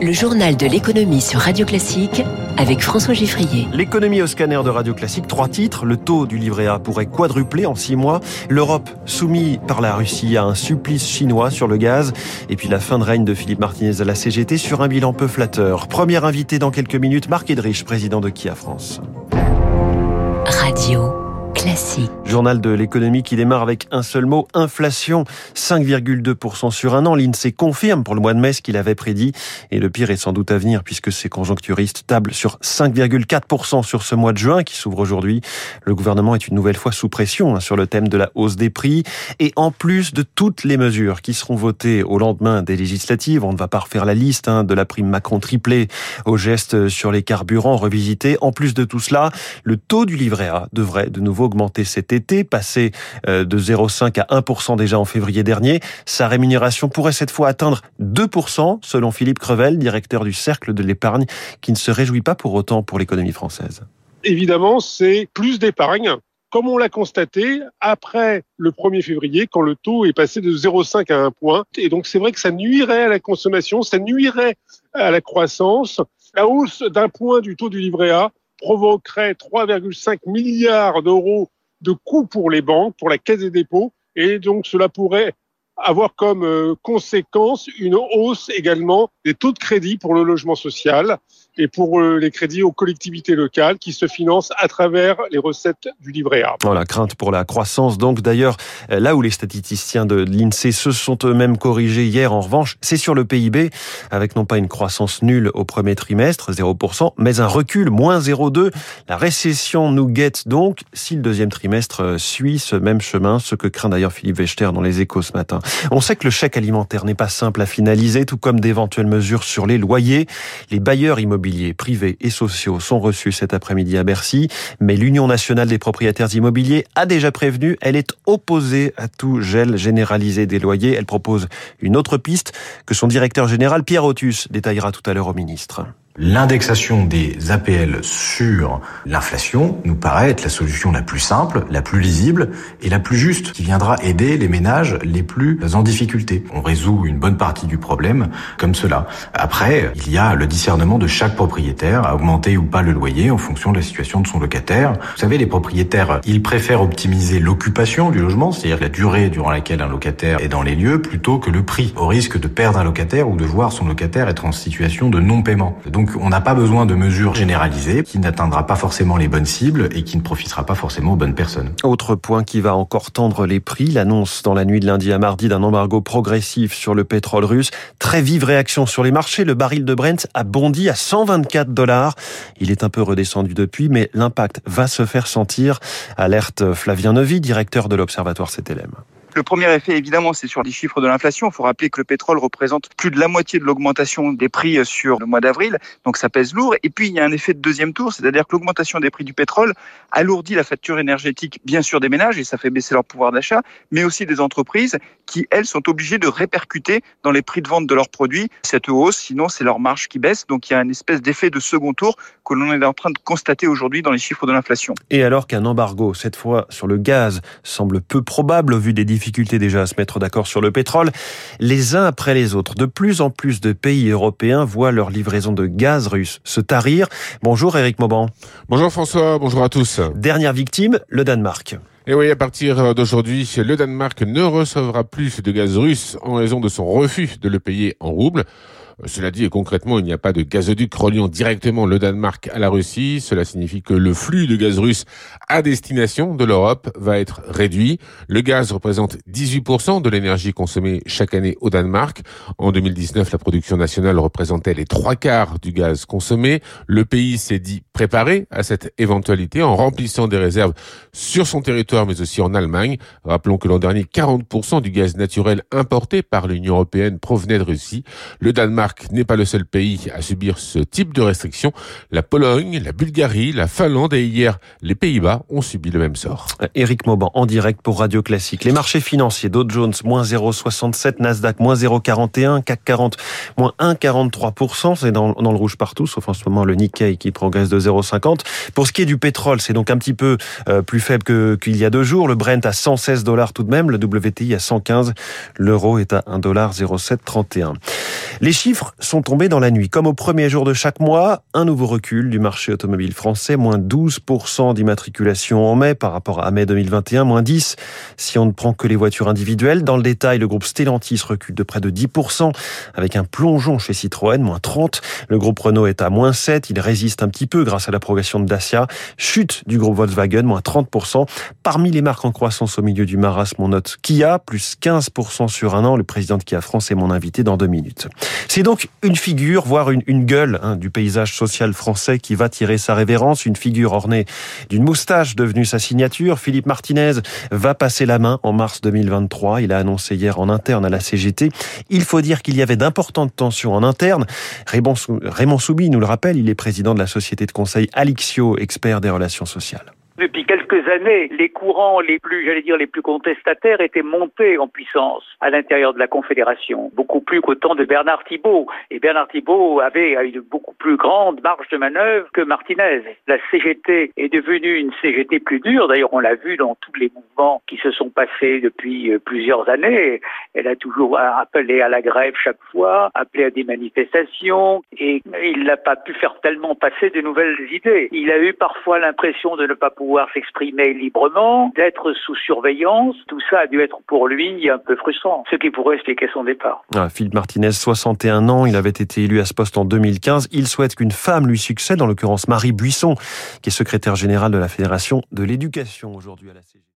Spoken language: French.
Le journal de l'économie sur Radio Classique avec François Giffrier. L'économie au scanner de Radio Classique, trois titres. Le taux du livret A pourrait quadrupler en six mois. L'Europe soumise par la Russie à un supplice chinois sur le gaz. Et puis la fin de règne de Philippe Martinez à la CGT sur un bilan peu flatteur. Premier invité dans quelques minutes, Marc Edrich, président de Kia France. Radio. Classique. Journal de l'économie qui démarre avec un seul mot, inflation, 5,2% sur un an. L'INSEE confirme pour le mois de mai ce qu'il avait prédit. Et le pire est sans doute à venir puisque ces conjoncturistes tablent sur 5,4% sur ce mois de juin qui s'ouvre aujourd'hui. Le gouvernement est une nouvelle fois sous pression hein, sur le thème de la hausse des prix. Et en plus de toutes les mesures qui seront votées au lendemain des législatives, on ne va pas refaire la liste hein, de la prime Macron triplée au geste sur les carburants revisités. En plus de tout cela, le taux du livret A devrait de nouveau augmenté cet été, passé euh, de 0,5 à 1% déjà en février dernier. Sa rémunération pourrait cette fois atteindre 2%, selon Philippe Crevel, directeur du Cercle de l'épargne, qui ne se réjouit pas pour autant pour l'économie française. Évidemment, c'est plus d'épargne comme on l'a constaté après le 1er février, quand le taux est passé de 0,5 à 1 point. Et donc, c'est vrai que ça nuirait à la consommation, ça nuirait à la croissance. La hausse d'un point du taux du livret A provoquerait 3,5 milliards d'euros de coûts pour les banques, pour la caisse des dépôts, et donc cela pourrait avoir comme euh, conséquence une hausse également des taux de crédit pour le logement social et pour euh, les crédits aux collectivités locales qui se financent à travers les recettes du livret A. Voilà, crainte pour la croissance. Donc d'ailleurs, euh, là où les statisticiens de l'INSEE se sont eux-mêmes corrigés hier, en revanche, c'est sur le PIB, avec non pas une croissance nulle au premier trimestre, 0%, mais un recul, moins 0,2. La récession nous guette donc si le deuxième trimestre euh, suit ce même chemin, ce que craint d'ailleurs Philippe Wechter dans les échos ce matin. On sait que le chèque alimentaire n'est pas simple à finaliser, tout comme d'éventuelles mesures sur les loyers. Les bailleurs immobiliers privés et sociaux sont reçus cet après-midi à Bercy, mais l'Union nationale des propriétaires immobiliers a déjà prévenu, elle est opposée à tout gel généralisé des loyers. Elle propose une autre piste que son directeur général Pierre Otus détaillera tout à l'heure au ministre. L'indexation des APL sur l'inflation nous paraît être la solution la plus simple, la plus lisible et la plus juste, qui viendra aider les ménages les plus en difficulté. On résout une bonne partie du problème comme cela. Après, il y a le discernement de chaque propriétaire à augmenter ou pas le loyer en fonction de la situation de son locataire. Vous savez, les propriétaires, ils préfèrent optimiser l'occupation du logement, c'est-à-dire la durée durant laquelle un locataire est dans les lieux, plutôt que le prix, au risque de perdre un locataire ou de voir son locataire être en situation de non-paiement. Donc donc on n'a pas besoin de mesures généralisées qui n'atteindra pas forcément les bonnes cibles et qui ne profitera pas forcément aux bonnes personnes. Autre point qui va encore tendre les prix, l'annonce dans la nuit de lundi à mardi d'un embargo progressif sur le pétrole russe. Très vive réaction sur les marchés, le baril de Brent a bondi à 124 dollars. Il est un peu redescendu depuis, mais l'impact va se faire sentir. Alerte Flavien Neuvy, directeur de l'Observatoire CTLM. Le premier effet, évidemment, c'est sur les chiffres de l'inflation. Il faut rappeler que le pétrole représente plus de la moitié de l'augmentation des prix sur le mois d'avril, donc ça pèse lourd. Et puis, il y a un effet de deuxième tour, c'est-à-dire que l'augmentation des prix du pétrole alourdit la facture énergétique, bien sûr, des ménages, et ça fait baisser leur pouvoir d'achat, mais aussi des entreprises qui, elles, sont obligées de répercuter dans les prix de vente de leurs produits cette hausse, sinon c'est leur marge qui baisse. Donc, il y a une espèce d'effet de second tour que l'on est en train de constater aujourd'hui dans les chiffres de l'inflation. Et alors qu'un embargo, cette fois sur le gaz, semble peu probable au vu des difficultés difficulté déjà à se mettre d'accord sur le pétrole. Les uns après les autres, de plus en plus de pays européens voient leur livraison de gaz russe se tarir. Bonjour Eric Mauban. Bonjour François, bonjour à tous. Dernière victime, le Danemark. Et oui, à partir d'aujourd'hui, le Danemark ne recevra plus de gaz russe en raison de son refus de le payer en roubles. Cela dit, concrètement, il n'y a pas de gazoduc reliant directement le Danemark à la Russie. Cela signifie que le flux de gaz russe à destination de l'Europe va être réduit. Le gaz représente 18% de l'énergie consommée chaque année au Danemark. En 2019, la production nationale représentait les trois quarts du gaz consommé. Le pays s'est dit préparé à cette éventualité en remplissant des réserves sur son territoire, mais aussi en Allemagne. Rappelons que l'an dernier, 40% du gaz naturel importé par l'Union européenne provenait de Russie. Le Danemark n'est pas le seul pays à subir ce type de restrictions. La Pologne, la Bulgarie, la Finlande et hier les Pays-Bas ont subi le même sort. Éric Mauban en direct pour Radio Classique. Les marchés financiers, Dow Jones moins 0,67, Nasdaq moins 0,41, CAC 40 moins 1,43%. C'est dans, le rouge partout, sauf en ce moment le Nikkei qui progresse de 0,50. Pour ce qui est du pétrole, c'est donc un petit peu euh, plus faible qu'il y a deux jours. Le Brent à 116 dollars tout de même, le WTI à 115, l'euro est à 1 dollar 0,731. Les chiffres sont tombés dans la nuit. Comme au premier jour de chaque mois, un nouveau recul du marché automobile français, moins 12% d'immatriculation en mai par rapport à mai 2021, moins 10 si on ne prend que les voitures individuelles. Dans le détail, le groupe Stellantis recule de près de 10% avec un plongeon chez Citroën, moins 30. Le groupe Renault est à moins 7, il résiste un petit peu grâce à la progression de Dacia. Chute du groupe Volkswagen, moins 30%. Parmi les marques en croissance au milieu du marasme, on note Kia, plus 15% sur un an. Le président de Kia France est mon invité dans deux minutes. C'est donc une figure, voire une, gueule hein, du paysage social français qui va tirer sa révérence, une figure ornée d'une moustache devenue sa signature. Philippe Martinez va passer la main en mars 2023. Il a annoncé hier en interne à la CGT. Il faut dire qu'il y avait d'importantes tensions en interne. Raymond Soubi nous le rappelle, il est président de la société de conseil Alixio, expert des relations sociales. Depuis quelques années, les courants les plus, j'allais dire, les plus contestataires étaient montés en puissance à l'intérieur de la Confédération, beaucoup plus qu'au temps de Bernard Thibault. Et Bernard Thibault avait une beaucoup plus grande marge de manœuvre que Martinez. La CGT est devenue une CGT plus dure. D'ailleurs, on l'a vu dans tous les mouvements qui se sont passés depuis euh, plusieurs années. Elle a toujours appelé à la grève chaque fois, appelé à des manifestations, et il n'a pas pu faire tellement passer de nouvelles idées. Il a eu parfois l'impression de ne pas pouvoir pouvoir s'exprimer librement, d'être sous surveillance. Tout ça a dû être pour lui un peu frustrant, ce qui pourrait expliquer son départ. Ah, Philippe Martinez, 61 ans, il avait été élu à ce poste en 2015. Il souhaite qu'une femme lui succède, en l'occurrence Marie Buisson, qui est secrétaire générale de la Fédération de l'éducation aujourd'hui à la CG.